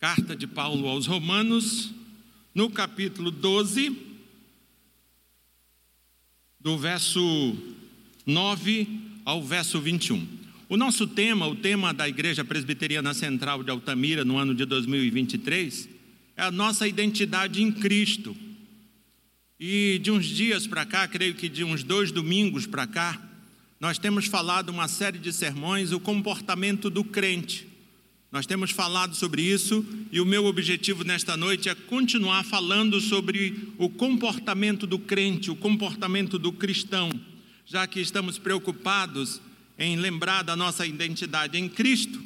Carta de Paulo aos Romanos, no capítulo 12, do verso 9 ao verso 21. O nosso tema, o tema da Igreja Presbiteriana Central de Altamira no ano de 2023, é a nossa identidade em Cristo. E de uns dias para cá, creio que de uns dois domingos para cá, nós temos falado uma série de sermões, o comportamento do crente. Nós temos falado sobre isso e o meu objetivo nesta noite é continuar falando sobre o comportamento do crente, o comportamento do cristão, já que estamos preocupados em lembrar da nossa identidade em Cristo.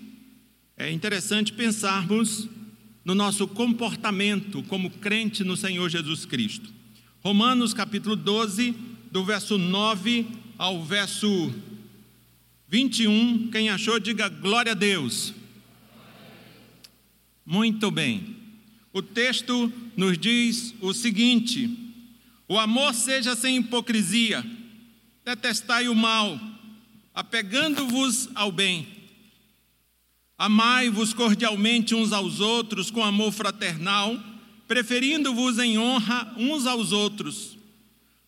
É interessante pensarmos no nosso comportamento como crente no Senhor Jesus Cristo. Romanos capítulo 12, do verso 9 ao verso 21. Quem achou, diga glória a Deus. Muito bem. O texto nos diz o seguinte: O amor seja sem hipocrisia, detestai o mal, apegando-vos ao bem. Amai-vos cordialmente uns aos outros com amor fraternal, preferindo-vos em honra uns aos outros.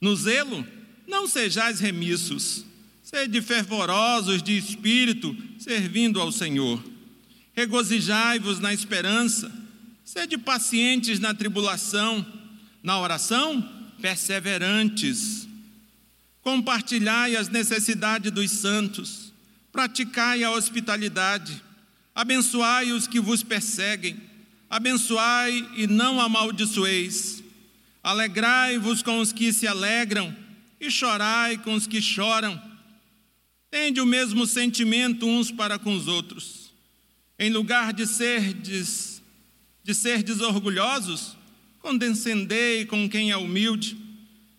No zelo, não sejais remissos, sede fervorosos de espírito, servindo ao Senhor regozijai-vos na esperança, sede pacientes na tribulação, na oração, perseverantes. Compartilhai as necessidades dos santos, praticai a hospitalidade, abençoai os que vos perseguem, abençoai e não amaldiçoeis. Alegrai-vos com os que se alegram e chorai com os que choram. Tende o mesmo sentimento uns para com os outros em lugar de serdes, de ser desorgulhosos, condescendei com quem é humilde.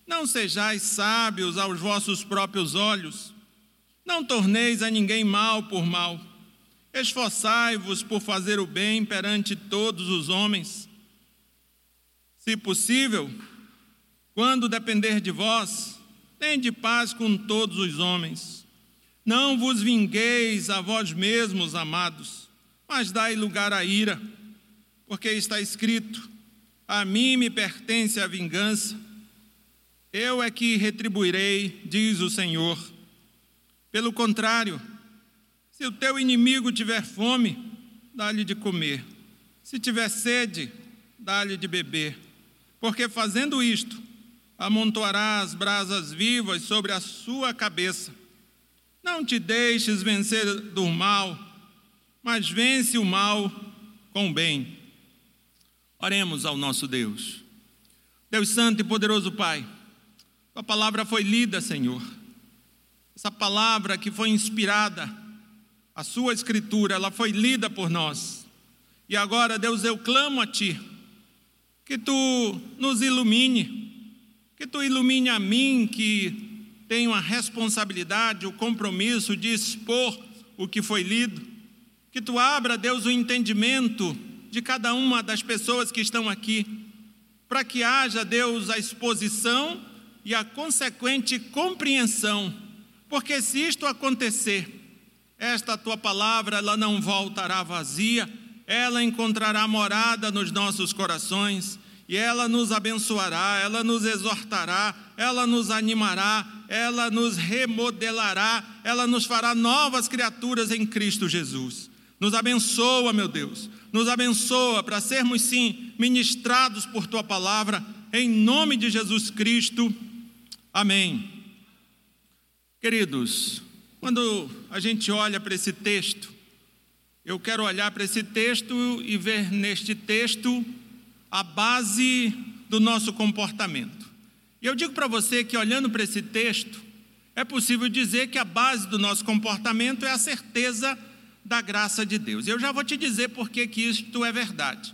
Não sejais sábios aos vossos próprios olhos. Não torneis a ninguém mal por mal. Esforçai-vos por fazer o bem perante todos os homens. Se possível, quando depender de vós, tende paz com todos os homens. Não vos vingueis a vós mesmos, amados mas dai lugar à ira, porque está escrito: A mim me pertence a vingança, eu é que retribuirei, diz o Senhor. Pelo contrário, se o teu inimigo tiver fome, dá-lhe de comer, se tiver sede, dá-lhe de beber, porque fazendo isto, amontoará as brasas vivas sobre a sua cabeça. Não te deixes vencer do mal, mas vence o mal com o bem. Oremos ao nosso Deus. Deus Santo e poderoso Pai, Tua palavra foi lida, Senhor. Essa palavra que foi inspirada, a Sua Escritura, ela foi lida por nós. E agora, Deus, eu clamo a Ti, que Tu nos ilumine, que Tu ilumine a mim, que tenho a responsabilidade, o compromisso de expor o que foi lido que tu abra, Deus, o entendimento de cada uma das pessoas que estão aqui, para que haja, Deus, a exposição e a consequente compreensão, porque se isto acontecer, esta tua palavra ela não voltará vazia, ela encontrará morada nos nossos corações e ela nos abençoará, ela nos exortará, ela nos animará, ela nos remodelará, ela nos fará novas criaturas em Cristo Jesus. Nos abençoa, meu Deus. Nos abençoa para sermos, sim, ministrados por tua palavra, em nome de Jesus Cristo. Amém. Queridos, quando a gente olha para esse texto, eu quero olhar para esse texto e ver neste texto a base do nosso comportamento. E eu digo para você que olhando para esse texto, é possível dizer que a base do nosso comportamento é a certeza da graça de Deus. Eu já vou te dizer por que isto é verdade.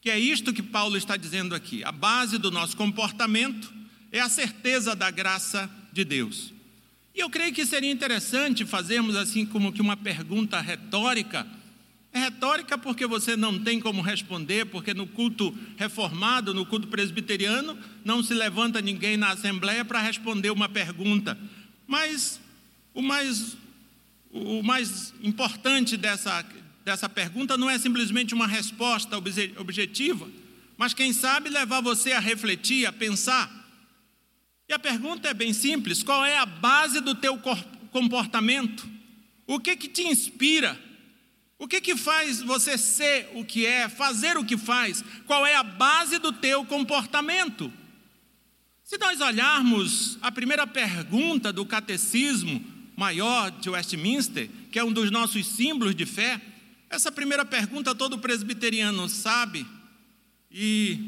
Que é isto que Paulo está dizendo aqui. A base do nosso comportamento é a certeza da graça de Deus. E eu creio que seria interessante fazermos assim como que uma pergunta retórica. É retórica porque você não tem como responder, porque no culto reformado, no culto presbiteriano, não se levanta ninguém na assembleia para responder uma pergunta. Mas o mais o mais importante dessa, dessa pergunta não é simplesmente uma resposta objetiva, mas quem sabe levar você a refletir, a pensar. E a pergunta é bem simples: qual é a base do teu comportamento? O que que te inspira? O que que faz você ser o que é, fazer o que faz? Qual é a base do teu comportamento? Se nós olharmos a primeira pergunta do catecismo maior de Westminster, que é um dos nossos símbolos de fé, essa primeira pergunta todo presbiteriano sabe, e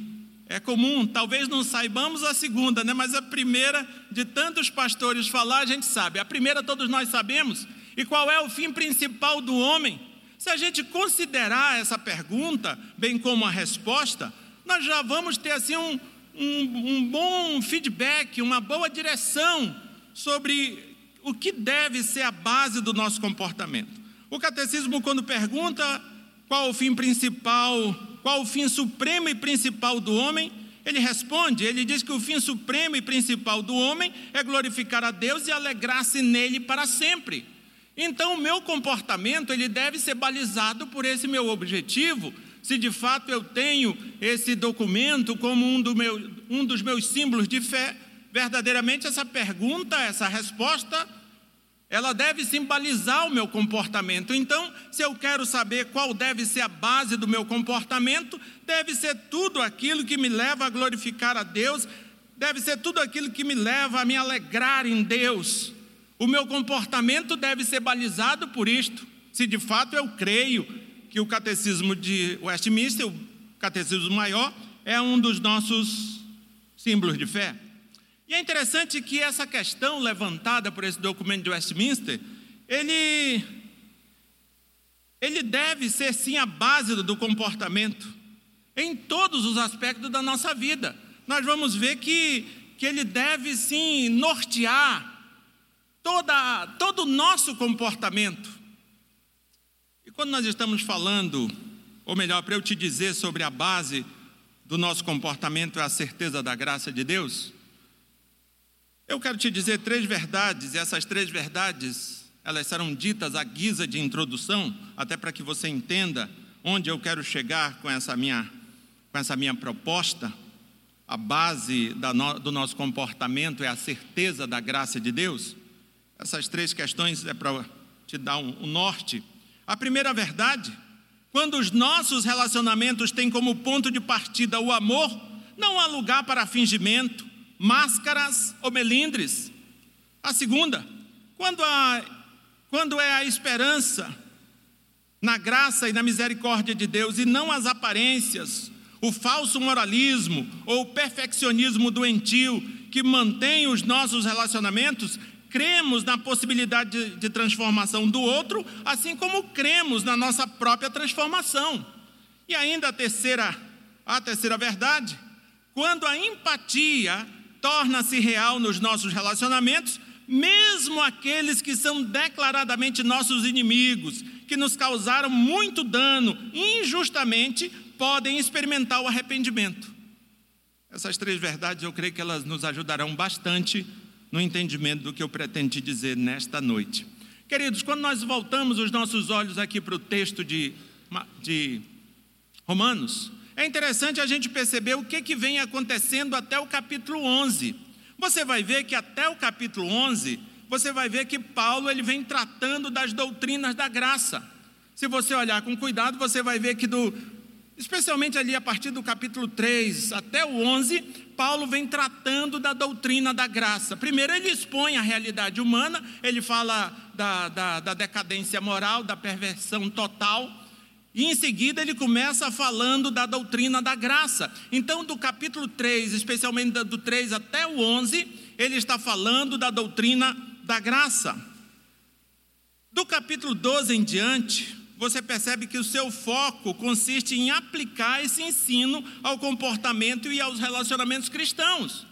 é comum, talvez não saibamos a segunda, né? mas a primeira de tantos pastores falar, a gente sabe. A primeira todos nós sabemos. E qual é o fim principal do homem? Se a gente considerar essa pergunta, bem como a resposta, nós já vamos ter assim um, um, um bom feedback, uma boa direção sobre o que deve ser a base do nosso comportamento. O catecismo, quando pergunta qual o fim principal, qual o fim supremo e principal do homem, ele responde, ele diz que o fim supremo e principal do homem é glorificar a Deus e alegrar-se nele para sempre. Então, o meu comportamento ele deve ser balizado por esse meu objetivo. Se de fato eu tenho esse documento como um, do meu, um dos meus símbolos de fé, verdadeiramente essa pergunta, essa resposta, ela deve simbolizar o meu comportamento. Então, se eu quero saber qual deve ser a base do meu comportamento, deve ser tudo aquilo que me leva a glorificar a Deus, deve ser tudo aquilo que me leva a me alegrar em Deus. O meu comportamento deve ser balizado por isto. Se de fato eu creio que o catecismo de Westminster, o catecismo maior, é um dos nossos símbolos de fé. E é interessante que essa questão levantada por esse documento de Westminster, ele, ele deve ser sim a base do comportamento em todos os aspectos da nossa vida. Nós vamos ver que, que ele deve sim nortear toda, todo o nosso comportamento. E quando nós estamos falando, ou melhor, para eu te dizer sobre a base do nosso comportamento é a certeza da graça de Deus, eu quero te dizer três verdades, e essas três verdades, elas serão ditas à guisa de introdução, até para que você entenda onde eu quero chegar com essa minha, com essa minha proposta. A base no, do nosso comportamento é a certeza da graça de Deus. Essas três questões é para te dar um, um norte. A primeira verdade, quando os nossos relacionamentos têm como ponto de partida o amor, não há lugar para fingimento, máscaras ou melindres. A segunda, quando, a, quando é a esperança na graça e na misericórdia de Deus e não as aparências, o falso moralismo ou o perfeccionismo doentio que mantém os nossos relacionamentos, cremos na possibilidade de, de transformação do outro, assim como cremos na nossa própria transformação. E ainda a terceira, a terceira verdade, quando a empatia torna-se real nos nossos relacionamentos, mesmo aqueles que são declaradamente nossos inimigos, que nos causaram muito dano injustamente, podem experimentar o arrependimento. Essas três verdades eu creio que elas nos ajudarão bastante no entendimento do que eu pretendo te dizer nesta noite. Queridos, quando nós voltamos os nossos olhos aqui para o texto de, de Romanos, é interessante a gente perceber o que, que vem acontecendo até o capítulo 11. Você vai ver que até o capítulo 11, você vai ver que Paulo ele vem tratando das doutrinas da graça. Se você olhar com cuidado, você vai ver que do, especialmente ali a partir do capítulo 3 até o 11, Paulo vem tratando da doutrina da graça. Primeiro, ele expõe a realidade humana, ele fala da, da, da decadência moral, da perversão total, e em seguida ele começa falando da doutrina da graça. Então, do capítulo 3, especialmente do 3 até o 11, ele está falando da doutrina da graça. Do capítulo 12 em diante, você percebe que o seu foco consiste em aplicar esse ensino ao comportamento e aos relacionamentos cristãos.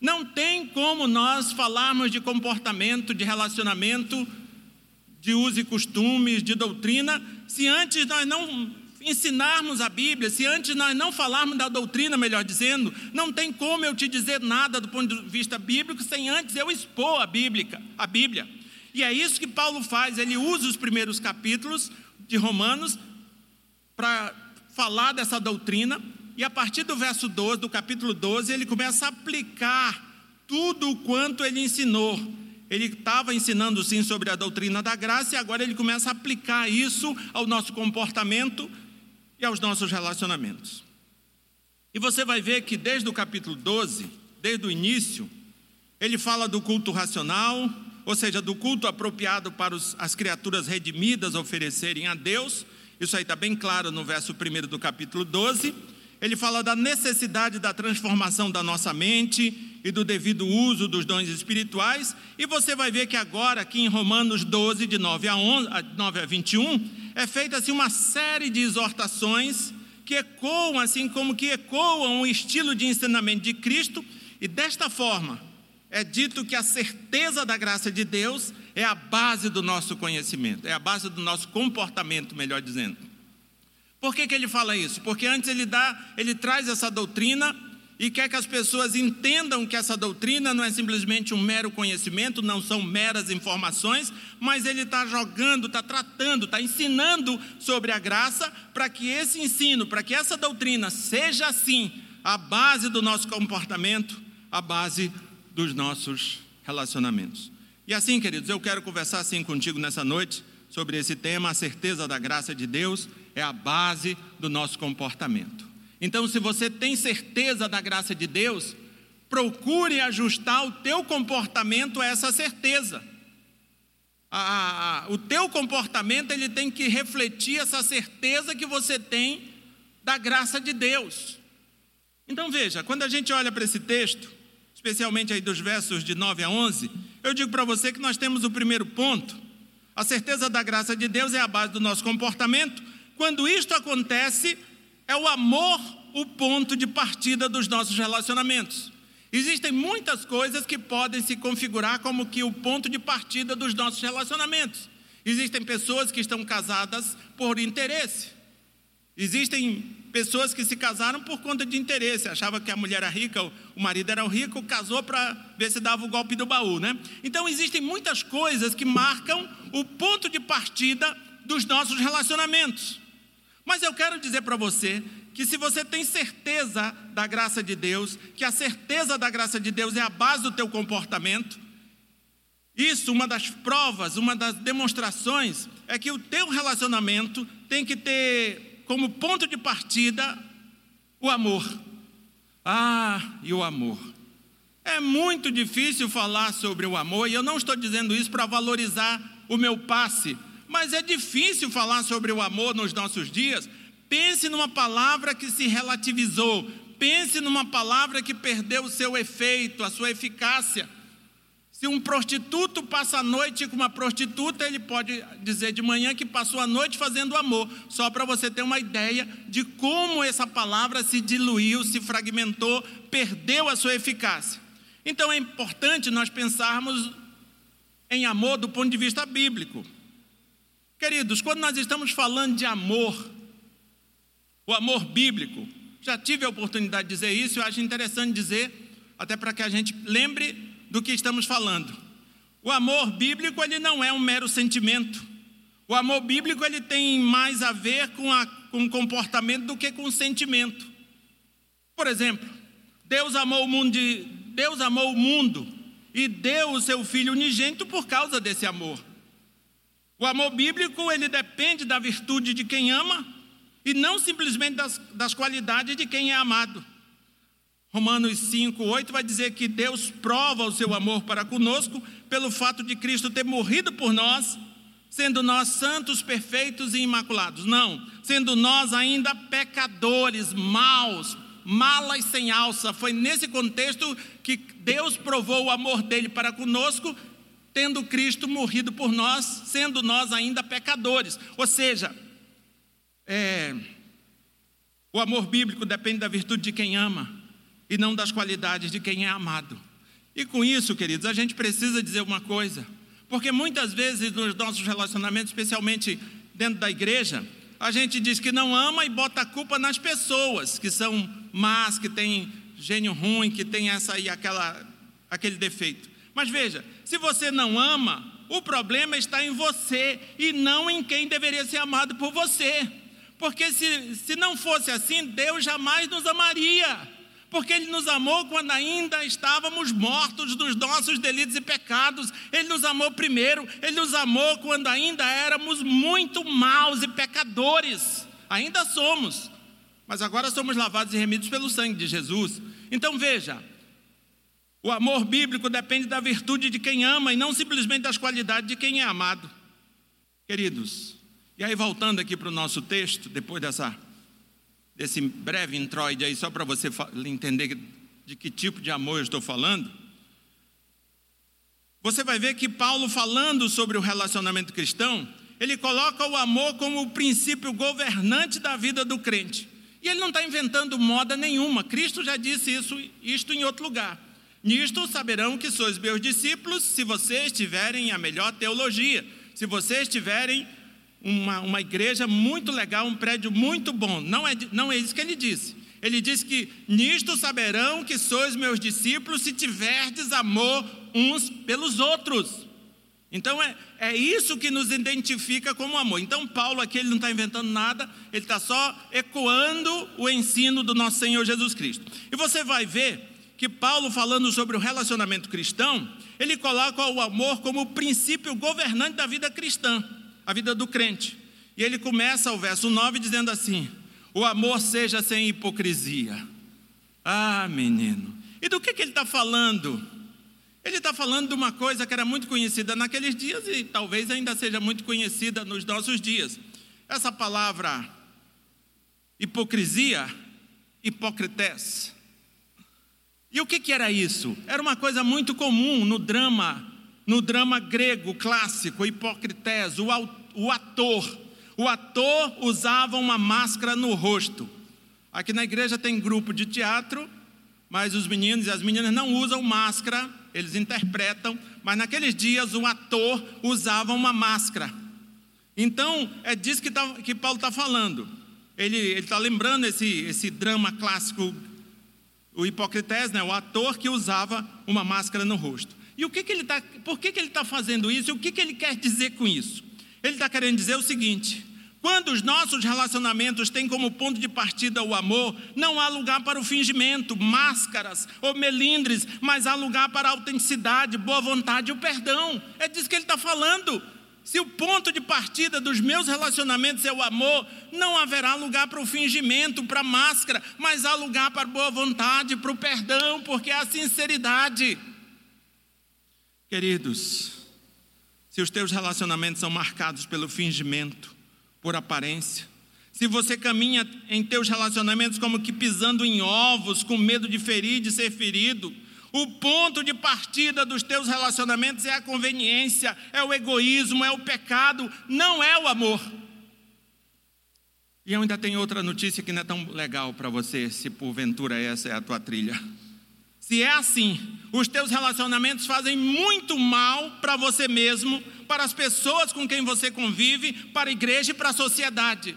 Não tem como nós falarmos de comportamento, de relacionamento, de uso e costumes, de doutrina, se antes nós não ensinarmos a Bíblia, se antes nós não falarmos da doutrina, melhor dizendo, não tem como eu te dizer nada do ponto de vista bíblico sem antes eu expor a Bíblia, a Bíblia. E é isso que Paulo faz, ele usa os primeiros capítulos de Romanos para falar dessa doutrina, e a partir do verso 12, do capítulo 12, ele começa a aplicar tudo o quanto ele ensinou. Ele estava ensinando sim sobre a doutrina da graça e agora ele começa a aplicar isso ao nosso comportamento e aos nossos relacionamentos. E você vai ver que desde o capítulo 12, desde o início, ele fala do culto racional, ou seja, do culto apropriado para os, as criaturas redimidas oferecerem a Deus. Isso aí está bem claro no verso 1 do capítulo 12. Ele fala da necessidade da transformação da nossa mente e do devido uso dos dons espirituais. E você vai ver que agora, aqui em Romanos 12, de 9 a, 11, 9 a 21, é feita assim, uma série de exortações que ecoam, assim como que ecoam o estilo de ensinamento de Cristo, e desta forma é dito que a certeza da graça de Deus é a base do nosso conhecimento, é a base do nosso comportamento, melhor dizendo. Por que, que ele fala isso? Porque antes ele dá, ele traz essa doutrina e quer que as pessoas entendam que essa doutrina não é simplesmente um mero conhecimento, não são meras informações, mas ele está jogando, está tratando, está ensinando sobre a graça, para que esse ensino, para que essa doutrina seja assim, a base do nosso comportamento, a base dos nossos relacionamentos. E assim, queridos, eu quero conversar assim contigo nessa noite sobre esse tema, a certeza da graça de Deus é a base do nosso comportamento. Então, se você tem certeza da graça de Deus, procure ajustar o teu comportamento a essa certeza. o teu comportamento ele tem que refletir essa certeza que você tem da graça de Deus. Então veja, quando a gente olha para esse texto, especialmente aí dos versos de 9 a 11, eu digo para você que nós temos o primeiro ponto. A certeza da graça de Deus é a base do nosso comportamento. Quando isto acontece, é o amor o ponto de partida dos nossos relacionamentos. Existem muitas coisas que podem se configurar como que o ponto de partida dos nossos relacionamentos. Existem pessoas que estão casadas por interesse. Existem pessoas que se casaram por conta de interesse, achava que a mulher era rica, o marido era rico, casou para ver se dava o golpe do baú, né? Então existem muitas coisas que marcam o ponto de partida dos nossos relacionamentos. Mas eu quero dizer para você que se você tem certeza da graça de Deus, que a certeza da graça de Deus é a base do teu comportamento, isso, uma das provas, uma das demonstrações, é que o teu relacionamento tem que ter como ponto de partida o amor. Ah, e o amor. É muito difícil falar sobre o amor, e eu não estou dizendo isso para valorizar o meu passe, mas é difícil falar sobre o amor nos nossos dias. Pense numa palavra que se relativizou, pense numa palavra que perdeu o seu efeito, a sua eficácia. Se um prostituto passa a noite com uma prostituta, ele pode dizer de manhã que passou a noite fazendo amor, só para você ter uma ideia de como essa palavra se diluiu, se fragmentou, perdeu a sua eficácia. Então é importante nós pensarmos em amor do ponto de vista bíblico. Queridos, quando nós estamos falando de amor, o amor bíblico, já tive a oportunidade de dizer isso, eu acho interessante dizer, até para que a gente lembre do que estamos falando. O amor bíblico ele não é um mero sentimento. O amor bíblico ele tem mais a ver com, a, com comportamento do que com sentimento. Por exemplo, Deus amou o mundo, de, Deus amou o mundo e deu o seu filho unigênito por causa desse amor. O amor bíblico ele depende da virtude de quem ama e não simplesmente das, das qualidades de quem é amado. Romanos 5, 8 vai dizer que Deus prova o seu amor para conosco pelo fato de Cristo ter morrido por nós, sendo nós santos, perfeitos e imaculados. Não, sendo nós ainda pecadores, maus, malas sem alça. Foi nesse contexto que Deus provou o amor dele para conosco, tendo Cristo morrido por nós, sendo nós ainda pecadores. Ou seja, é, o amor bíblico depende da virtude de quem ama e não das qualidades de quem é amado. E com isso, queridos, a gente precisa dizer uma coisa, porque muitas vezes nos nossos relacionamentos, especialmente dentro da igreja, a gente diz que não ama e bota a culpa nas pessoas que são más, que têm gênio ruim, que tem essa e aquela aquele defeito. Mas veja, se você não ama, o problema está em você e não em quem deveria ser amado por você. Porque se, se não fosse assim, Deus jamais nos amaria. Porque Ele nos amou quando ainda estávamos mortos dos nossos delitos e pecados. Ele nos amou primeiro, Ele nos amou quando ainda éramos muito maus e pecadores. Ainda somos, mas agora somos lavados e remidos pelo sangue de Jesus. Então veja, o amor bíblico depende da virtude de quem ama e não simplesmente das qualidades de quem é amado. Queridos, e aí, voltando aqui para o nosso texto, depois dessa, desse breve introide aí, só para você entender de que tipo de amor eu estou falando. Você vai ver que Paulo, falando sobre o relacionamento cristão, ele coloca o amor como o princípio governante da vida do crente. E ele não está inventando moda nenhuma. Cristo já disse isso, isto em outro lugar. Nisto saberão que sois meus discípulos se vocês tiverem a melhor teologia, se vocês tiverem uma, uma igreja muito legal, um prédio muito bom. Não é, não é isso que ele disse. Ele disse que nisto saberão que sois meus discípulos se tiverdes amor uns pelos outros. Então é, é isso que nos identifica como amor. Então Paulo aqui ele não está inventando nada, ele está só ecoando o ensino do nosso Senhor Jesus Cristo. E você vai ver que Paulo falando sobre o relacionamento cristão, ele coloca o amor como o princípio governante da vida cristã a vida do crente. E ele começa o verso 9 dizendo assim: O amor seja sem hipocrisia. Ah, menino. E do que, que ele está falando? Ele está falando de uma coisa que era muito conhecida naqueles dias e talvez ainda seja muito conhecida nos nossos dias. Essa palavra hipocrisia, hipocrites. E o que, que era isso? Era uma coisa muito comum no drama no drama grego clássico, Hipocrites, o, o ator. O ator usava uma máscara no rosto. Aqui na igreja tem grupo de teatro, mas os meninos e as meninas não usam máscara, eles interpretam, mas naqueles dias o ator usava uma máscara. Então, é disso que, tá, que Paulo está falando. Ele está lembrando esse, esse drama clássico, o Hipocrites, né, o ator que usava uma máscara no rosto. E o que, que ele está, por que, que ele está fazendo isso e o que, que ele quer dizer com isso? Ele está querendo dizer o seguinte: quando os nossos relacionamentos têm como ponto de partida o amor, não há lugar para o fingimento, máscaras ou melindres, mas há lugar para a autenticidade, boa vontade e o perdão. É disso que ele está falando. Se o ponto de partida dos meus relacionamentos é o amor, não haverá lugar para o fingimento, para a máscara, mas há lugar para a boa vontade, para o perdão, porque a sinceridade. Queridos, se os teus relacionamentos são marcados pelo fingimento, por aparência, se você caminha em teus relacionamentos como que pisando em ovos, com medo de ferir, de ser ferido, o ponto de partida dos teus relacionamentos é a conveniência, é o egoísmo, é o pecado, não é o amor. E eu ainda tenho outra notícia que não é tão legal para você, se porventura essa é a tua trilha. Se é assim, os teus relacionamentos fazem muito mal para você mesmo, para as pessoas com quem você convive, para a igreja e para a sociedade.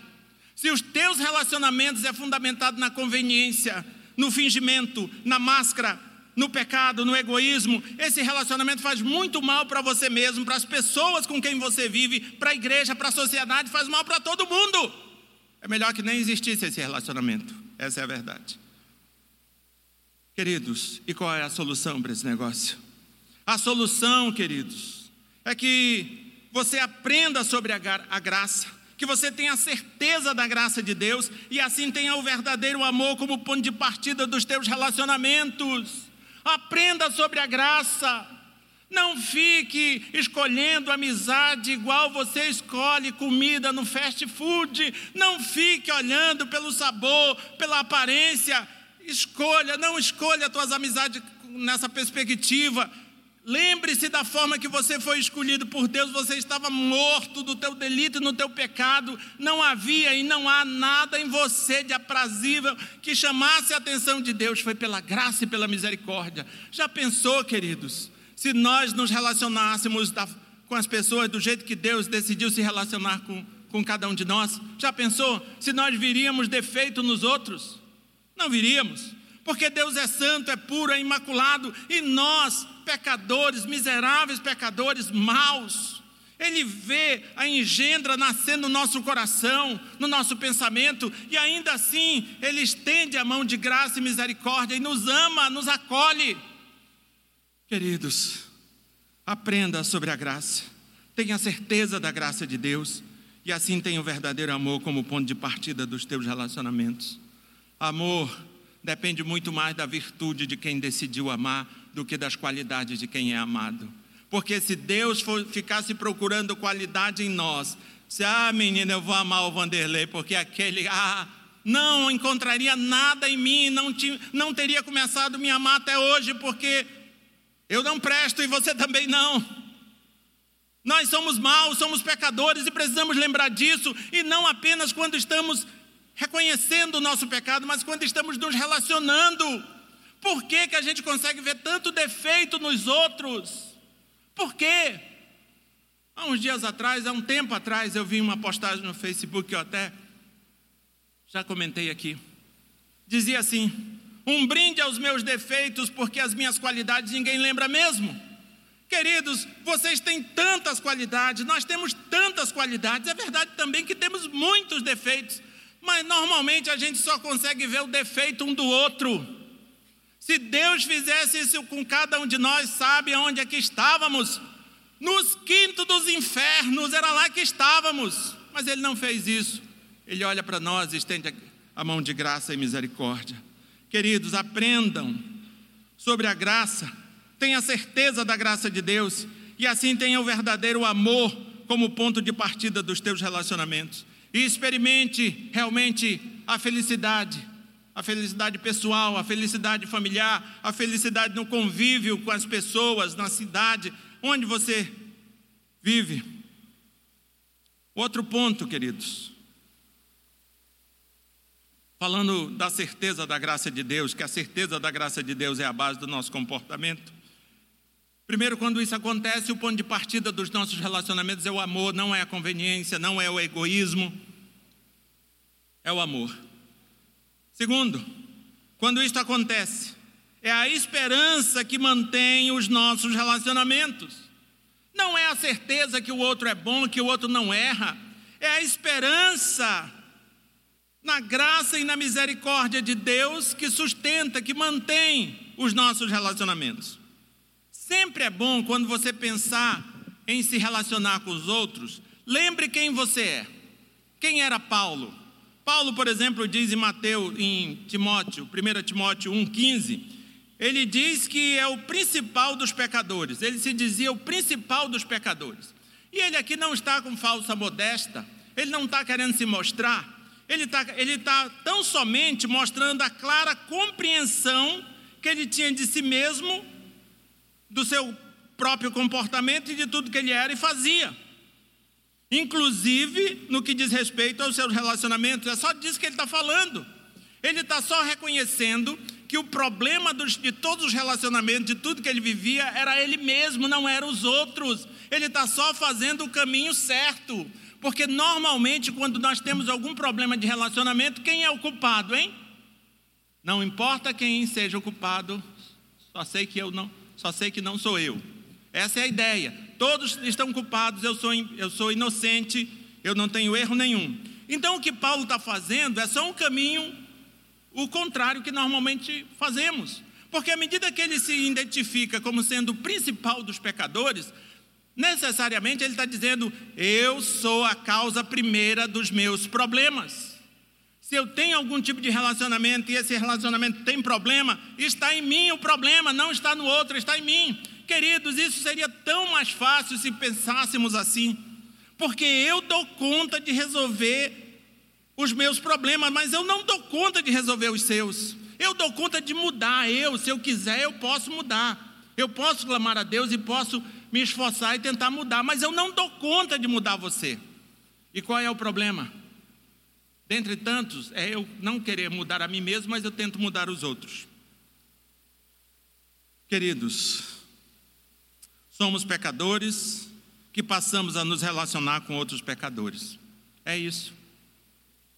Se os teus relacionamentos é fundamentado na conveniência, no fingimento, na máscara, no pecado, no egoísmo, esse relacionamento faz muito mal para você mesmo, para as pessoas com quem você vive, para a igreja, para a sociedade, faz mal para todo mundo. É melhor que nem existisse esse relacionamento. Essa é a verdade. Queridos, e qual é a solução para esse negócio? A solução, queridos, é que você aprenda sobre a, a graça, que você tenha certeza da graça de Deus e assim tenha o verdadeiro amor como ponto de partida dos teus relacionamentos. Aprenda sobre a graça. Não fique escolhendo amizade igual você escolhe comida no fast food. Não fique olhando pelo sabor, pela aparência. Escolha, não escolha as tuas amizades nessa perspectiva. Lembre-se da forma que você foi escolhido por Deus, você estava morto do teu delito e no teu pecado, não havia e não há nada em você de aprazível que chamasse a atenção de Deus, foi pela graça e pela misericórdia. Já pensou, queridos, se nós nos relacionássemos da, com as pessoas do jeito que Deus decidiu se relacionar com, com cada um de nós? Já pensou se nós viríamos defeito nos outros? Não viríamos, porque Deus é santo, é puro, é imaculado, e nós, pecadores, miseráveis pecadores, maus, Ele vê a engendra nascendo no nosso coração, no nosso pensamento, e ainda assim Ele estende a mão de graça e misericórdia e nos ama, nos acolhe. Queridos, aprenda sobre a graça, tenha certeza da graça de Deus, e assim tenha o verdadeiro amor como ponto de partida dos teus relacionamentos. Amor depende muito mais da virtude de quem decidiu amar do que das qualidades de quem é amado. Porque se Deus for, ficasse procurando qualidade em nós, se, ah, menina, eu vou amar o Vanderlei, porque aquele, ah, não encontraria nada em mim, não, te, não teria começado a me amar até hoje, porque eu não presto e você também não. Nós somos maus, somos pecadores e precisamos lembrar disso, e não apenas quando estamos reconhecendo o nosso pecado, mas quando estamos nos relacionando. Por que, que a gente consegue ver tanto defeito nos outros? Por quê? Há uns dias atrás, há um tempo atrás, eu vi uma postagem no Facebook eu até já comentei aqui. Dizia assim: um brinde aos meus defeitos, porque as minhas qualidades ninguém lembra mesmo. Queridos, vocês têm tantas qualidades, nós temos tantas qualidades, é verdade também que temos muitos defeitos, mas normalmente a gente só consegue ver o defeito um do outro. Se Deus fizesse isso com cada um de nós, sabe onde é que estávamos? Nos quintos dos infernos, era lá que estávamos. Mas Ele não fez isso. Ele olha para nós e estende a mão de graça e misericórdia. Queridos, aprendam sobre a graça, tenha certeza da graça de Deus e assim tenha o verdadeiro amor como ponto de partida dos teus relacionamentos. E experimente realmente a felicidade a felicidade pessoal, a felicidade familiar, a felicidade no convívio com as pessoas, na cidade, onde você vive. Outro ponto, queridos. Falando da certeza da graça de Deus, que a certeza da graça de Deus é a base do nosso comportamento. Primeiro, quando isso acontece, o ponto de partida dos nossos relacionamentos é o amor, não é a conveniência, não é o egoísmo, é o amor. Segundo, quando isto acontece, é a esperança que mantém os nossos relacionamentos. Não é a certeza que o outro é bom, que o outro não erra. É a esperança na graça e na misericórdia de Deus que sustenta, que mantém os nossos relacionamentos. Sempre é bom quando você pensar em se relacionar com os outros, lembre quem você é. Quem era Paulo? Paulo, por exemplo, diz em Mateus, em Timóteo, 1 Timóteo 1,15, ele diz que é o principal dos pecadores, ele se dizia o principal dos pecadores. E ele aqui não está com falsa modesta, ele não está querendo se mostrar, ele está ele tá tão somente mostrando a clara compreensão que ele tinha de si mesmo, do seu próprio comportamento e de tudo que ele era e fazia inclusive no que diz respeito aos seus relacionamentos. É só disso que ele está falando. Ele está só reconhecendo que o problema dos, de todos os relacionamentos, de tudo que ele vivia, era ele mesmo, não eram os outros. Ele está só fazendo o caminho certo. Porque normalmente, quando nós temos algum problema de relacionamento, quem é o culpado, hein? Não importa quem seja o culpado, só sei que eu não, só sei que não sou eu. Essa é a ideia todos estão culpados, eu sou, eu sou inocente, eu não tenho erro nenhum. Então o que Paulo está fazendo é só um caminho, o contrário que normalmente fazemos. Porque à medida que ele se identifica como sendo o principal dos pecadores, necessariamente ele está dizendo: eu sou a causa primeira dos meus problemas. Se eu tenho algum tipo de relacionamento e esse relacionamento tem problema, está em mim o problema, não está no outro, está em mim. Queridos, isso seria tão mais fácil se pensássemos assim, porque eu dou conta de resolver os meus problemas, mas eu não dou conta de resolver os seus. Eu dou conta de mudar, eu, se eu quiser, eu posso mudar. Eu posso clamar a Deus e posso me esforçar e tentar mudar, mas eu não dou conta de mudar você. E qual é o problema? Dentre tantos, é eu não querer mudar a mim mesmo, mas eu tento mudar os outros. Queridos, Somos pecadores que passamos a nos relacionar com outros pecadores. É isso.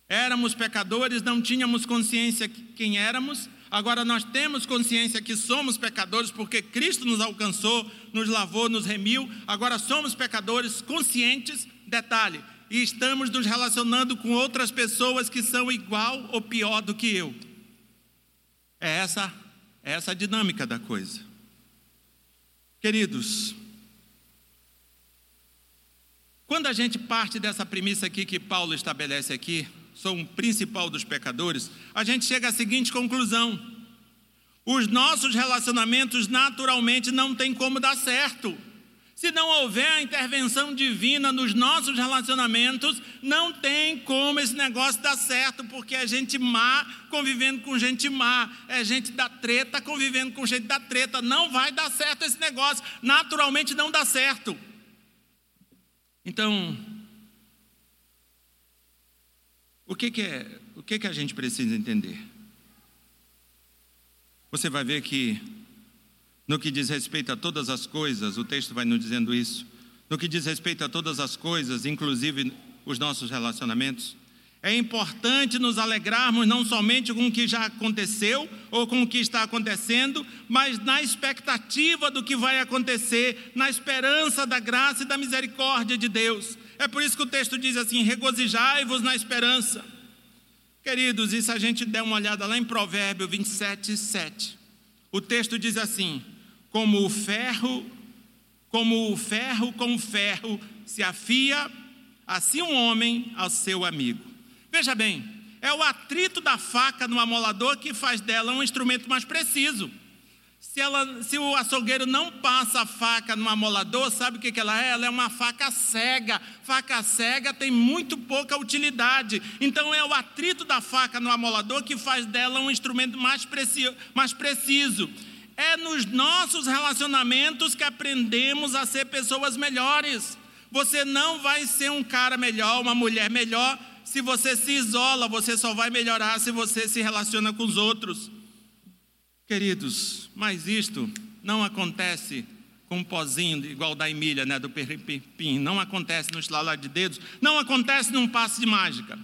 Éramos pecadores, não tínhamos consciência de quem éramos, Agora nós temos consciência que somos pecadores porque Cristo nos alcançou, nos lavou, nos remiu. Agora somos pecadores conscientes, detalhe, e estamos nos relacionando com outras pessoas que são igual ou pior do que eu. É essa, é essa a dinâmica da coisa. Queridos, quando a gente parte dessa premissa aqui que Paulo estabelece aqui, sou um principal dos pecadores, a gente chega à seguinte conclusão: os nossos relacionamentos naturalmente não têm como dar certo. Se não houver a intervenção divina nos nossos relacionamentos, não tem como esse negócio dar certo, porque é gente má convivendo com gente má, é gente da treta convivendo com gente da treta. Não vai dar certo esse negócio, naturalmente não dá certo. Então, o que, que é, o que, que a gente precisa entender? Você vai ver que no que diz respeito a todas as coisas, o texto vai nos dizendo isso. No que diz respeito a todas as coisas, inclusive os nossos relacionamentos, é importante nos alegrarmos não somente com o que já aconteceu ou com o que está acontecendo, mas na expectativa do que vai acontecer, na esperança da graça e da misericórdia de Deus. É por isso que o texto diz assim: regozijai-vos na esperança. Queridos, e se a gente der uma olhada lá em Provérbio 27, 7, o texto diz assim: como o ferro, como o ferro com ferro se afia, assim um homem ao seu amigo. Veja bem, é o atrito da faca no amolador que faz dela um instrumento mais preciso. Se, ela, se o açougueiro não passa a faca no amolador, sabe o que, que ela é? Ela é uma faca cega. Faca cega tem muito pouca utilidade. Então é o atrito da faca no amolador que faz dela um instrumento mais, preci, mais preciso. É nos nossos relacionamentos que aprendemos a ser pessoas melhores. Você não vai ser um cara melhor, uma mulher melhor, se você se isola, você só vai melhorar se você se relaciona com os outros. Queridos, mas isto não acontece com um pozinho igual da Emília, né, do Perpim, não acontece no estalar de dedos, não acontece num passe de mágica.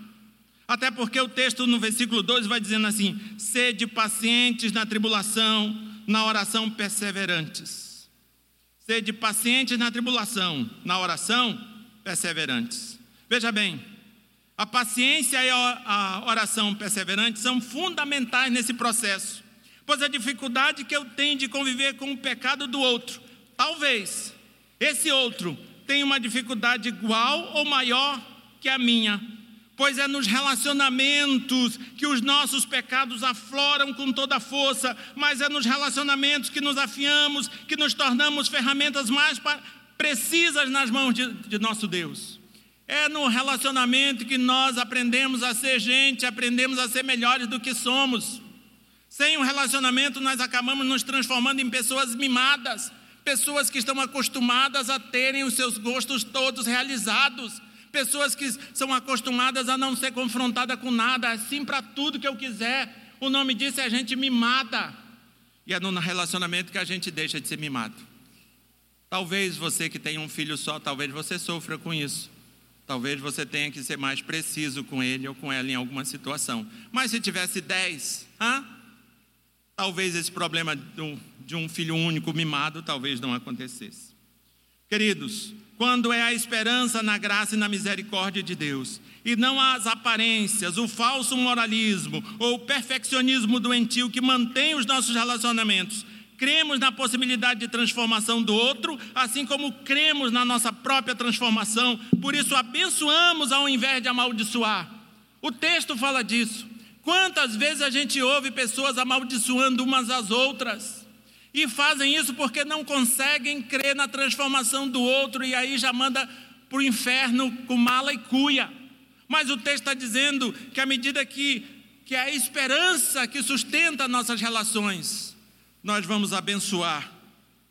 Até porque o texto no versículo 2 vai dizendo assim: sede pacientes na tribulação, na oração perseverantes. Sede pacientes na tribulação, na oração perseverantes. Veja bem, a paciência e a oração perseverante são fundamentais nesse processo. Pois a dificuldade que eu tenho de conviver com o pecado do outro, talvez esse outro tenha uma dificuldade igual ou maior que a minha. Pois é nos relacionamentos que os nossos pecados afloram com toda a força, mas é nos relacionamentos que nos afiamos, que nos tornamos ferramentas mais precisas nas mãos de, de nosso Deus. É no relacionamento que nós aprendemos a ser gente, aprendemos a ser melhores do que somos. Sem um relacionamento, nós acabamos nos transformando em pessoas mimadas, pessoas que estão acostumadas a terem os seus gostos todos realizados, pessoas que são acostumadas a não ser confrontada com nada, assim para tudo que eu quiser. O nome disso é a gente mimada. E é no relacionamento que a gente deixa de ser mimado. Talvez você que tem um filho só, talvez você sofra com isso. Talvez você tenha que ser mais preciso com ele ou com ela em alguma situação. Mas se tivesse dez, hã? talvez esse problema de um filho único mimado talvez não acontecesse. Queridos, quando é a esperança na graça e na misericórdia de Deus, e não as aparências, o falso moralismo ou o perfeccionismo doentio que mantém os nossos relacionamentos, cremos na possibilidade de transformação do outro, assim como cremos na nossa própria transformação, por isso abençoamos ao invés de amaldiçoar. O texto fala disso. Quantas vezes a gente ouve pessoas amaldiçoando umas às outras? E fazem isso porque não conseguem crer na transformação do outro e aí já manda para o inferno com mala e cuia. Mas o texto está dizendo que à medida que, que é a esperança que sustenta nossas relações, nós vamos abençoar,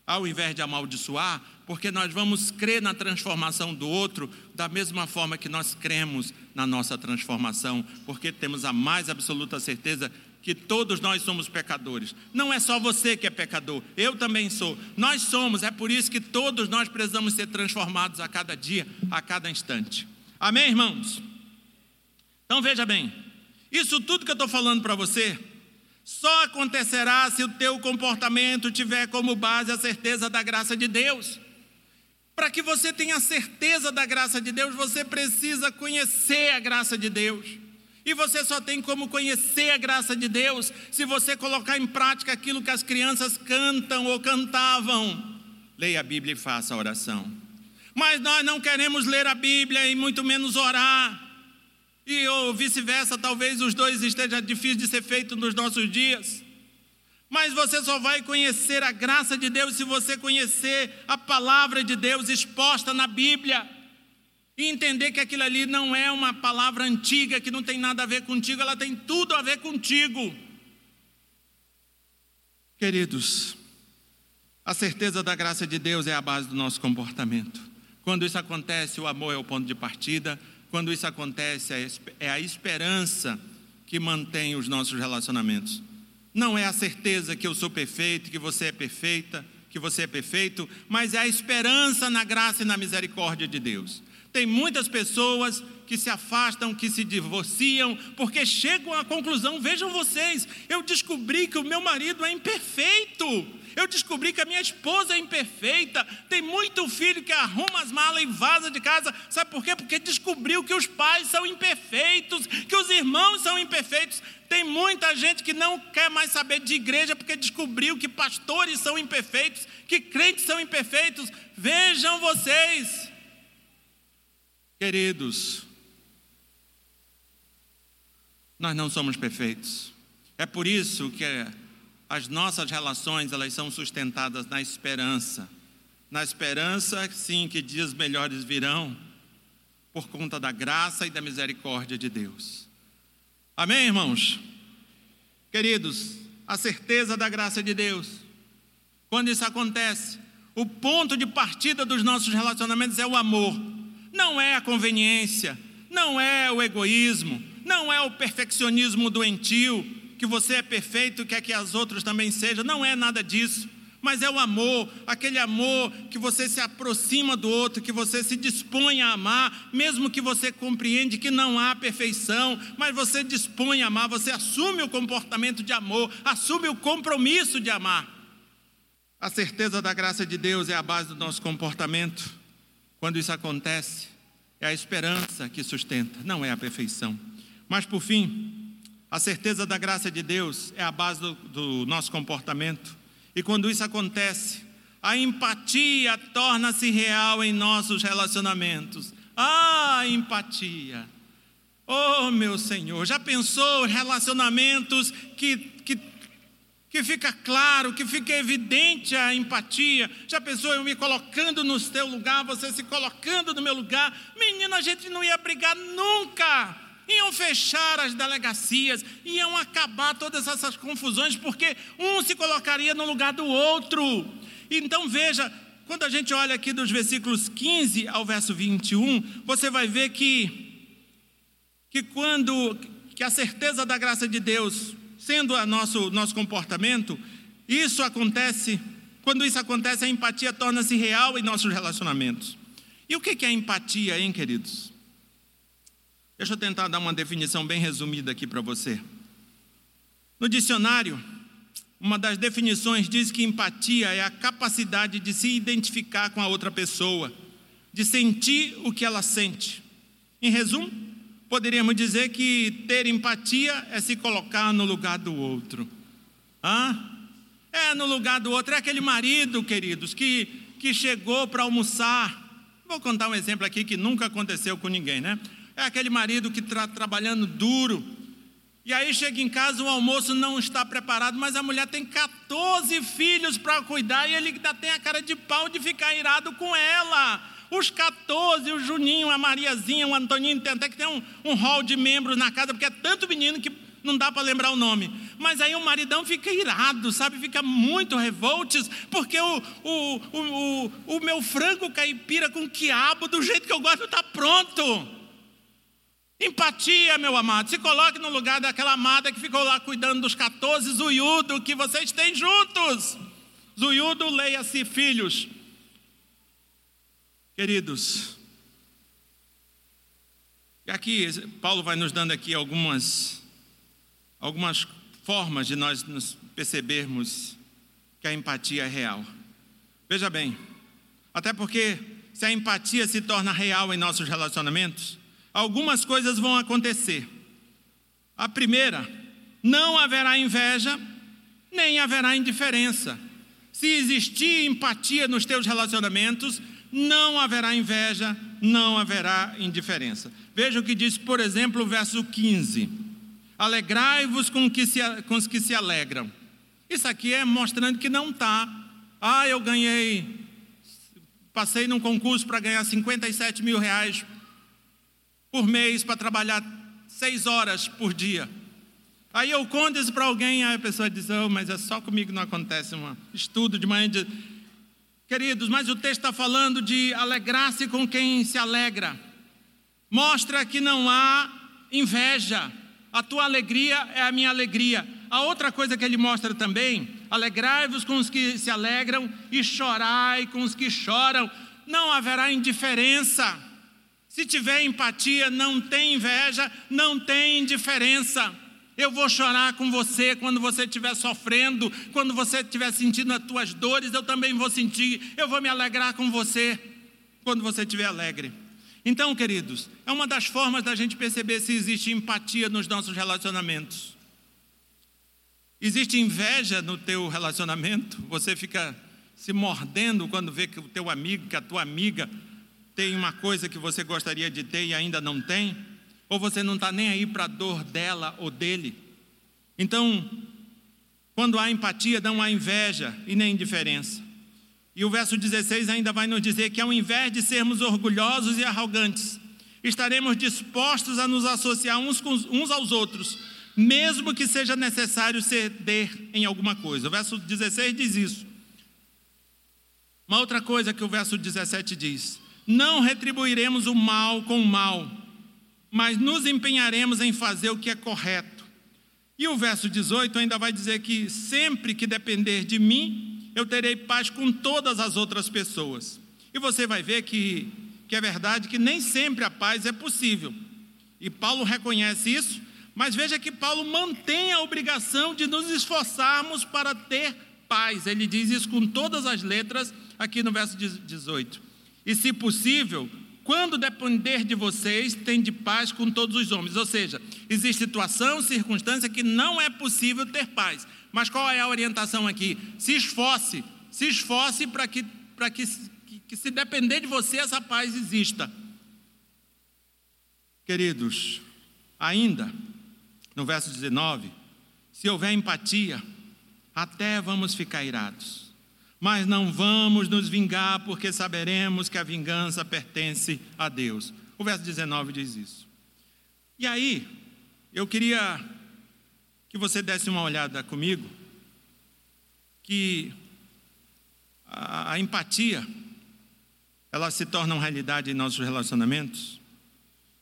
ao invés de amaldiçoar, porque nós vamos crer na transformação do outro da mesma forma que nós cremos na nossa transformação, porque temos a mais absoluta certeza que todos nós somos pecadores. Não é só você que é pecador, eu também sou. Nós somos, é por isso que todos nós precisamos ser transformados a cada dia, a cada instante. Amém, irmãos? Então veja bem, isso tudo que eu estou falando para você Só acontecerá se o teu comportamento tiver como base a certeza da graça de Deus. Para que você tenha certeza da graça de Deus, você precisa conhecer a graça de Deus. E você só tem como conhecer a graça de Deus se você colocar em prática aquilo que as crianças cantam ou cantavam. Leia a Bíblia e faça a oração. Mas nós não queremos ler a Bíblia e muito menos orar. E ou vice-versa, talvez os dois estejam difíceis de ser feito nos nossos dias. Mas você só vai conhecer a graça de Deus se você conhecer a palavra de Deus exposta na Bíblia. E entender que aquilo ali não é uma palavra antiga, que não tem nada a ver contigo, ela tem tudo a ver contigo. Queridos, a certeza da graça de Deus é a base do nosso comportamento. Quando isso acontece, o amor é o ponto de partida. Quando isso acontece, é a esperança que mantém os nossos relacionamentos. Não é a certeza que eu sou perfeito, que você é perfeita, que você é perfeito, mas é a esperança na graça e na misericórdia de Deus. Tem muitas pessoas que se afastam, que se divorciam, porque chegam à conclusão: vejam vocês, eu descobri que o meu marido é imperfeito, eu descobri que a minha esposa é imperfeita. Tem muito filho que arruma as malas e vaza de casa, sabe por quê? Porque descobriu que os pais são imperfeitos, que os irmãos são imperfeitos. Tem muita gente que não quer mais saber de igreja porque descobriu que pastores são imperfeitos, que crentes são imperfeitos. Vejam vocês, Queridos, nós não somos perfeitos. É por isso que as nossas relações elas são sustentadas na esperança. Na esperança, sim, que dias melhores virão por conta da graça e da misericórdia de Deus. Amém, irmãos? Queridos, a certeza da graça de Deus. Quando isso acontece, o ponto de partida dos nossos relacionamentos é o amor não é a conveniência, não é o egoísmo, não é o perfeccionismo doentio, que você é perfeito, quer que as outras também sejam, não é nada disso. Mas é o amor, aquele amor que você se aproxima do outro, que você se dispõe a amar, mesmo que você compreende que não há perfeição, mas você dispõe a amar, você assume o comportamento de amor, assume o compromisso de amar. A certeza da graça de Deus é a base do nosso comportamento. Quando isso acontece, é a esperança que sustenta, não é a perfeição. Mas por fim, a certeza da graça de Deus é a base do, do nosso comportamento. E quando isso acontece, a empatia torna-se real em nossos relacionamentos. Ah, empatia! Oh, meu Senhor, já pensou relacionamentos que, que fica claro, que fica evidente a empatia. Já pensou eu me colocando no teu lugar, você se colocando no meu lugar? Menino, a gente não ia brigar nunca. Iam fechar as delegacias, iam acabar todas essas confusões, porque um se colocaria no lugar do outro. Então veja, quando a gente olha aqui dos versículos 15 ao verso 21, você vai ver que que quando que a certeza da graça de Deus sendo o nosso, nosso comportamento, isso acontece, quando isso acontece, a empatia torna-se real em nossos relacionamentos. E o que é empatia, hein, queridos? Deixa eu tentar dar uma definição bem resumida aqui para você. No dicionário, uma das definições diz que empatia é a capacidade de se identificar com a outra pessoa, de sentir o que ela sente. Em resumo, Poderíamos dizer que ter empatia é se colocar no lugar do outro. Hã? É no lugar do outro. É aquele marido, queridos, que, que chegou para almoçar. Vou contar um exemplo aqui que nunca aconteceu com ninguém, né? É aquele marido que está trabalhando duro. E aí chega em casa, o almoço não está preparado, mas a mulher tem 14 filhos para cuidar e ele ainda tem a cara de pau de ficar irado com ela. Os 14, o Juninho, a Mariazinha, o Antoninho, tem até que tem um, um hall de membros na casa, porque é tanto menino que não dá para lembrar o nome. Mas aí o maridão fica irado, sabe? Fica muito revoltes, porque o, o, o, o, o meu frango caipira com quiabo, do jeito que eu gosto, está pronto. Empatia, meu amado. Se coloque no lugar daquela amada que ficou lá cuidando dos 14 zuiudo que vocês têm juntos. Zuiudo, leia-se filhos. Queridos, aqui Paulo vai nos dando aqui algumas algumas formas de nós nos percebermos que a empatia é real. Veja bem, até porque se a empatia se torna real em nossos relacionamentos, algumas coisas vão acontecer. A primeira, não haverá inveja, nem haverá indiferença. Se existir empatia nos teus relacionamentos, não haverá inveja, não haverá indiferença. Veja o que diz, por exemplo, o verso 15: Alegrai-vos com, com os que se alegram. Isso aqui é mostrando que não está. Ah, eu ganhei, passei num concurso para ganhar 57 mil reais por mês para trabalhar seis horas por dia. Aí eu conto isso para alguém, aí a pessoa diz, oh, mas é só comigo que não acontece um estudo de manhã. De... Queridos, mas o texto está falando de alegrar-se com quem se alegra. Mostra que não há inveja. A tua alegria é a minha alegria. A outra coisa que ele mostra também, alegrai-vos com os que se alegram e chorai com os que choram. Não haverá indiferença. Se tiver empatia, não tem inveja, não tem indiferença. Eu vou chorar com você quando você estiver sofrendo, quando você estiver sentindo as tuas dores, eu também vou sentir. Eu vou me alegrar com você quando você estiver alegre. Então, queridos, é uma das formas da gente perceber se existe empatia nos nossos relacionamentos. Existe inveja no teu relacionamento? Você fica se mordendo quando vê que o teu amigo, que a tua amiga tem uma coisa que você gostaria de ter e ainda não tem? Ou você não está nem aí para a dor dela ou dele. Então, quando há empatia, não há inveja e nem indiferença. E o verso 16 ainda vai nos dizer que, ao invés de sermos orgulhosos e arrogantes, estaremos dispostos a nos associar uns, com, uns aos outros, mesmo que seja necessário ceder em alguma coisa. O verso 16 diz isso. Uma outra coisa que o verso 17 diz: Não retribuiremos o mal com o mal mas nos empenharemos em fazer o que é correto. E o verso 18 ainda vai dizer que sempre que depender de mim, eu terei paz com todas as outras pessoas. E você vai ver que, que é verdade que nem sempre a paz é possível. E Paulo reconhece isso, mas veja que Paulo mantém a obrigação de nos esforçarmos para ter paz. Ele diz isso com todas as letras aqui no verso 18. E se possível, quando depender de vocês, tem de paz com todos os homens. Ou seja, existe situação, circunstância que não é possível ter paz. Mas qual é a orientação aqui? Se esforce, se esforce para que, para que, que, que, se depender de você, essa paz exista. Queridos, ainda, no verso 19, se houver empatia, até vamos ficar irados mas não vamos nos vingar, porque saberemos que a vingança pertence a Deus. O verso 19 diz isso. E aí, eu queria que você desse uma olhada comigo, que a, a empatia, ela se torna uma realidade em nossos relacionamentos,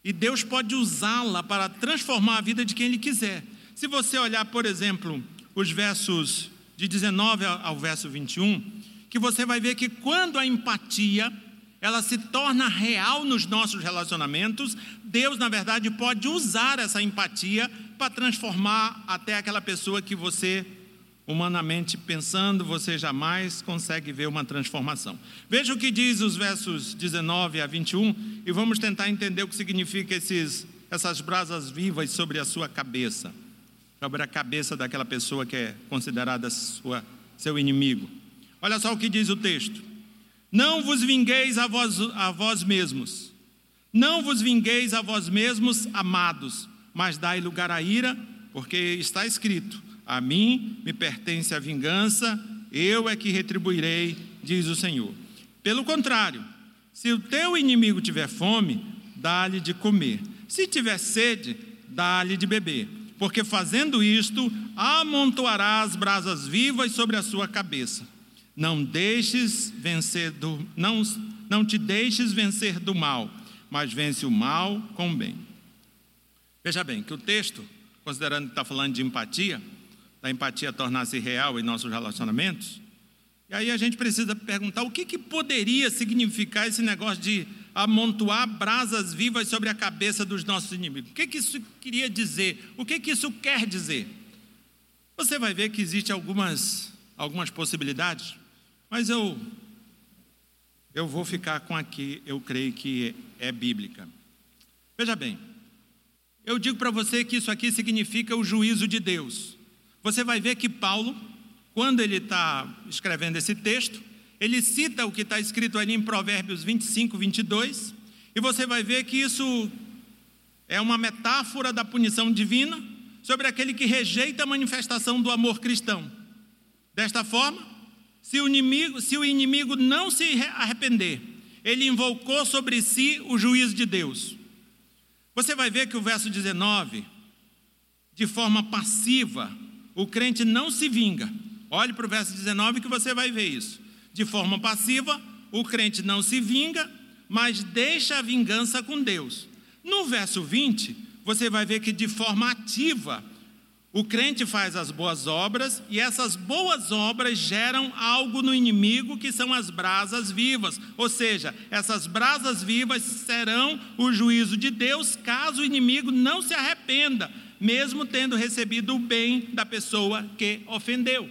e Deus pode usá-la para transformar a vida de quem Ele quiser. Se você olhar, por exemplo, os versos de 19 ao verso 21, que você vai ver que quando a empatia ela se torna real nos nossos relacionamentos, Deus, na verdade, pode usar essa empatia para transformar até aquela pessoa que você, humanamente pensando, você jamais consegue ver uma transformação. Veja o que diz os versos 19 a 21 e vamos tentar entender o que significa esses, essas brasas vivas sobre a sua cabeça sobre a cabeça daquela pessoa que é considerada sua, seu inimigo. Olha só o que diz o texto: Não vos vingueis a vós, a vós mesmos, não vos vingueis a vós mesmos, amados, mas dai lugar à ira, porque está escrito: A mim me pertence a vingança, eu é que retribuirei, diz o Senhor. Pelo contrário, se o teu inimigo tiver fome, dá-lhe de comer, se tiver sede, dá-lhe de beber porque fazendo isto, amontoarás brasas vivas sobre a sua cabeça. Não deixes vencer do não não te deixes vencer do mal, mas vence o mal com o bem. Veja bem que o texto, considerando que está falando de empatia, da empatia tornar-se real em nossos relacionamentos, e aí a gente precisa perguntar o que, que poderia significar esse negócio de amontoar brasas vivas sobre a cabeça dos nossos inimigos. O que, que isso queria dizer? O que, que isso quer dizer? você vai ver que existe algumas, algumas possibilidades, mas eu, eu vou ficar com a que eu creio que é bíblica. Veja bem, eu digo para você que isso aqui significa o juízo de Deus. Você vai ver que Paulo, quando ele está escrevendo esse texto, ele cita o que está escrito ali em Provérbios 25, 22, e você vai ver que isso é uma metáfora da punição divina sobre aquele que rejeita a manifestação do amor cristão. Desta forma, se o inimigo, se o inimigo não se arrepender, ele invocou sobre si o juízo de Deus. Você vai ver que o verso 19, de forma passiva, o crente não se vinga. Olhe para o verso 19 que você vai ver isso. De forma passiva, o crente não se vinga, mas deixa a vingança com Deus. No verso 20, você vai ver que de forma ativa, o crente faz as boas obras e essas boas obras geram algo no inimigo que são as brasas vivas. Ou seja, essas brasas vivas serão o juízo de Deus caso o inimigo não se arrependa, mesmo tendo recebido o bem da pessoa que ofendeu.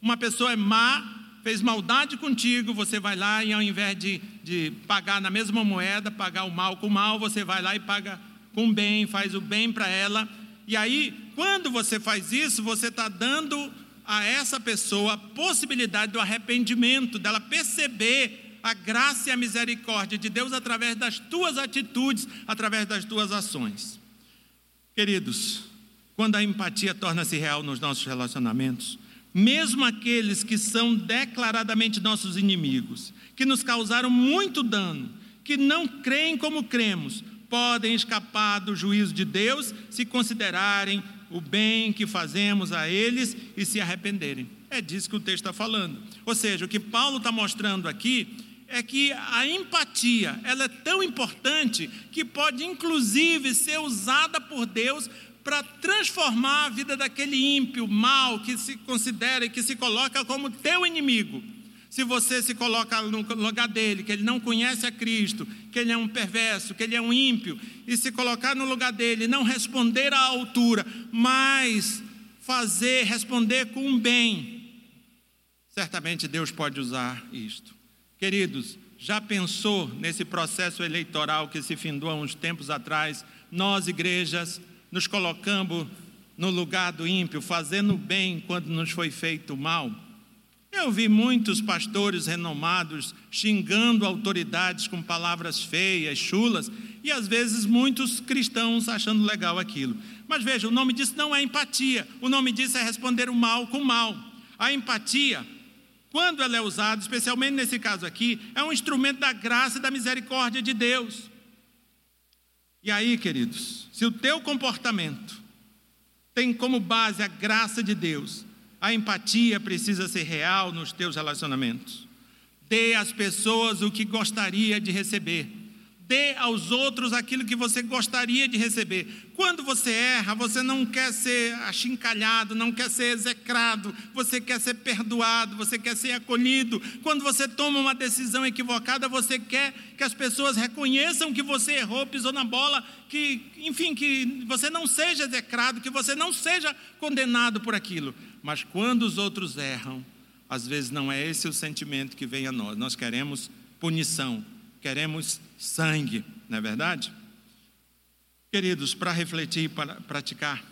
Uma pessoa é má, fez maldade contigo, você vai lá e ao invés de, de pagar na mesma moeda, pagar o mal com o mal, você vai lá e paga com bem, faz o bem para ela. E aí, quando você faz isso, você está dando a essa pessoa a possibilidade do arrependimento, dela perceber a graça e a misericórdia de Deus através das tuas atitudes, através das tuas ações. Queridos, quando a empatia torna-se real nos nossos relacionamentos, mesmo aqueles que são declaradamente nossos inimigos, que nos causaram muito dano, que não creem como cremos, podem escapar do juízo de Deus se considerarem o bem que fazemos a eles e se arrependerem. É disso que o texto está falando. Ou seja, o que Paulo está mostrando aqui é que a empatia ela é tão importante que pode inclusive ser usada por Deus para transformar a vida daquele ímpio, mal, que se considera e que se coloca como teu inimigo. Se você se coloca no lugar dele, que ele não conhece a Cristo, que ele é um perverso, que ele é um ímpio, e se colocar no lugar dele, não responder à altura, mas fazer, responder com um bem, certamente Deus pode usar isto. Queridos, já pensou nesse processo eleitoral que se findou há uns tempos atrás? Nós, igrejas, nos colocamos no lugar do ímpio, fazendo bem quando nos foi feito mal? Eu vi muitos pastores renomados xingando autoridades com palavras feias, chulas, e às vezes muitos cristãos achando legal aquilo. Mas veja, o nome disso não é empatia, o nome disso é responder o mal com o mal. A empatia, quando ela é usada, especialmente nesse caso aqui, é um instrumento da graça e da misericórdia de Deus. E aí, queridos, se o teu comportamento tem como base a graça de Deus, a empatia precisa ser real nos teus relacionamentos. Dê às pessoas o que gostaria de receber. Dê aos outros aquilo que você gostaria de receber. Quando você erra, você não quer ser achincalhado, não quer ser execrado, você quer ser perdoado, você quer ser acolhido. Quando você toma uma decisão equivocada, você quer que as pessoas reconheçam que você errou, pisou na bola, que, enfim, que você não seja execrado, que você não seja condenado por aquilo. Mas quando os outros erram, às vezes não é esse o sentimento que vem a nós. Nós queremos punição, queremos sangue, não é verdade? Queridos, para refletir e para praticar,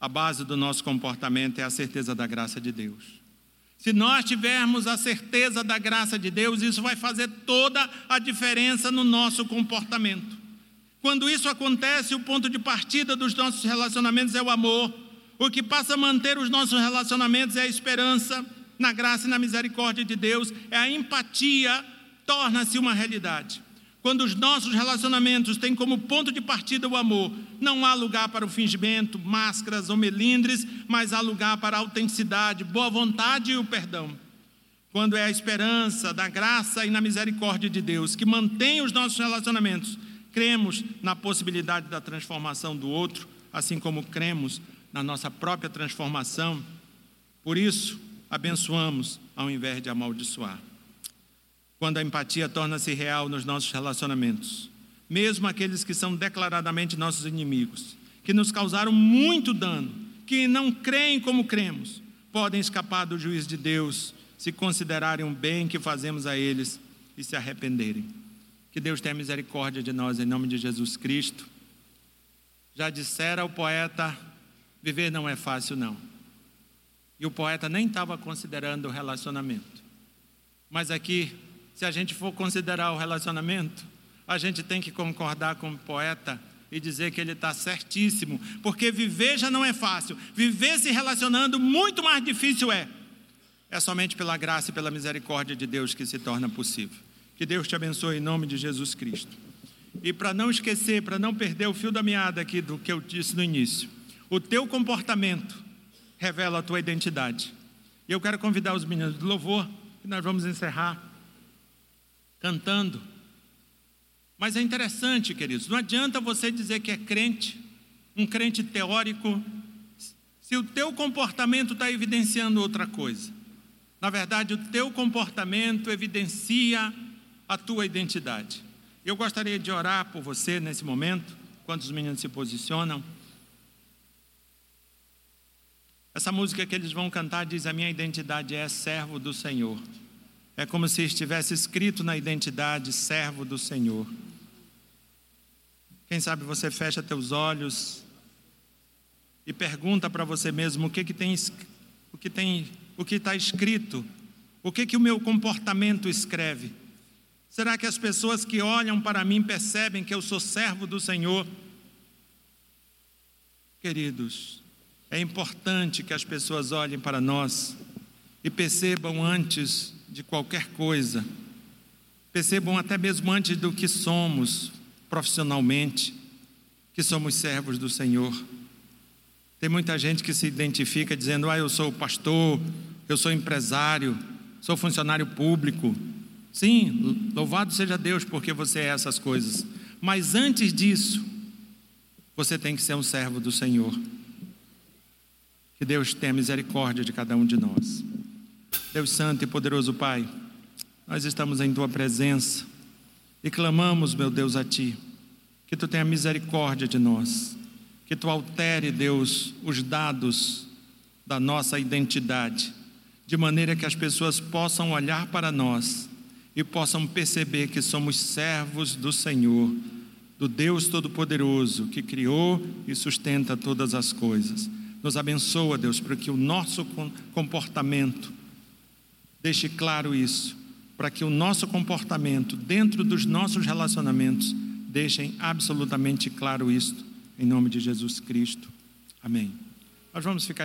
a base do nosso comportamento é a certeza da graça de Deus. Se nós tivermos a certeza da graça de Deus, isso vai fazer toda a diferença no nosso comportamento. Quando isso acontece, o ponto de partida dos nossos relacionamentos é o amor. O que passa a manter os nossos relacionamentos é a esperança na graça e na misericórdia de Deus, é a empatia, torna-se uma realidade. Quando os nossos relacionamentos têm como ponto de partida o amor, não há lugar para o fingimento, máscaras ou melindres, mas há lugar para a autenticidade, boa vontade e o perdão. Quando é a esperança, da graça e na misericórdia de Deus que mantém os nossos relacionamentos, cremos na possibilidade da transformação do outro, assim como cremos na nossa própria transformação. Por isso, abençoamos ao invés de amaldiçoar. Quando a empatia torna-se real nos nossos relacionamentos, mesmo aqueles que são declaradamente nossos inimigos, que nos causaram muito dano, que não creem como cremos, podem escapar do juiz de Deus se considerarem um bem que fazemos a eles e se arrependerem. Que Deus tenha misericórdia de nós em nome de Jesus Cristo. Já dissera o poeta: viver não é fácil, não. E o poeta nem estava considerando o relacionamento. Mas aqui, se a gente for considerar o relacionamento, a gente tem que concordar com o poeta e dizer que ele está certíssimo, porque viver já não é fácil, viver se relacionando muito mais difícil é. É somente pela graça e pela misericórdia de Deus que se torna possível. Que Deus te abençoe em nome de Jesus Cristo. E para não esquecer, para não perder o fio da meada aqui do que eu disse no início, o teu comportamento revela a tua identidade. E eu quero convidar os meninos do louvor, que nós vamos encerrar cantando. Mas é interessante, queridos, não adianta você dizer que é crente, um crente teórico, se o teu comportamento está evidenciando outra coisa. Na verdade, o teu comportamento evidencia a tua identidade. Eu gostaria de orar por você nesse momento, quando os meninos se posicionam. Essa música que eles vão cantar diz: A minha identidade é servo do Senhor. É como se estivesse escrito na identidade, servo do Senhor. Quem sabe você fecha teus olhos e pergunta para você mesmo o que que tem o que tem o que está escrito, o que que o meu comportamento escreve. Será que as pessoas que olham para mim percebem que eu sou servo do Senhor? Queridos, é importante que as pessoas olhem para nós e percebam antes de qualquer coisa, percebam até mesmo antes do que somos profissionalmente, que somos servos do Senhor. Tem muita gente que se identifica dizendo: Ah, eu sou pastor, eu sou empresário, sou funcionário público. Sim, louvado seja Deus porque você é essas coisas. Mas antes disso, você tem que ser um servo do Senhor. Que Deus tenha misericórdia de cada um de nós. Deus Santo e poderoso Pai, nós estamos em Tua presença e clamamos, meu Deus, a Ti, que Tu tenha misericórdia de nós, que Tu altere, Deus, os dados da nossa identidade, de maneira que as pessoas possam olhar para nós e possam perceber que somos servos do Senhor, do Deus Todo-Poderoso, que criou e sustenta todas as coisas. Nos abençoa, Deus, para que o nosso comportamento deixe claro isso, para que o nosso comportamento dentro dos nossos relacionamentos deixem absolutamente claro isso, em nome de Jesus Cristo. Amém. Nós vamos ficar de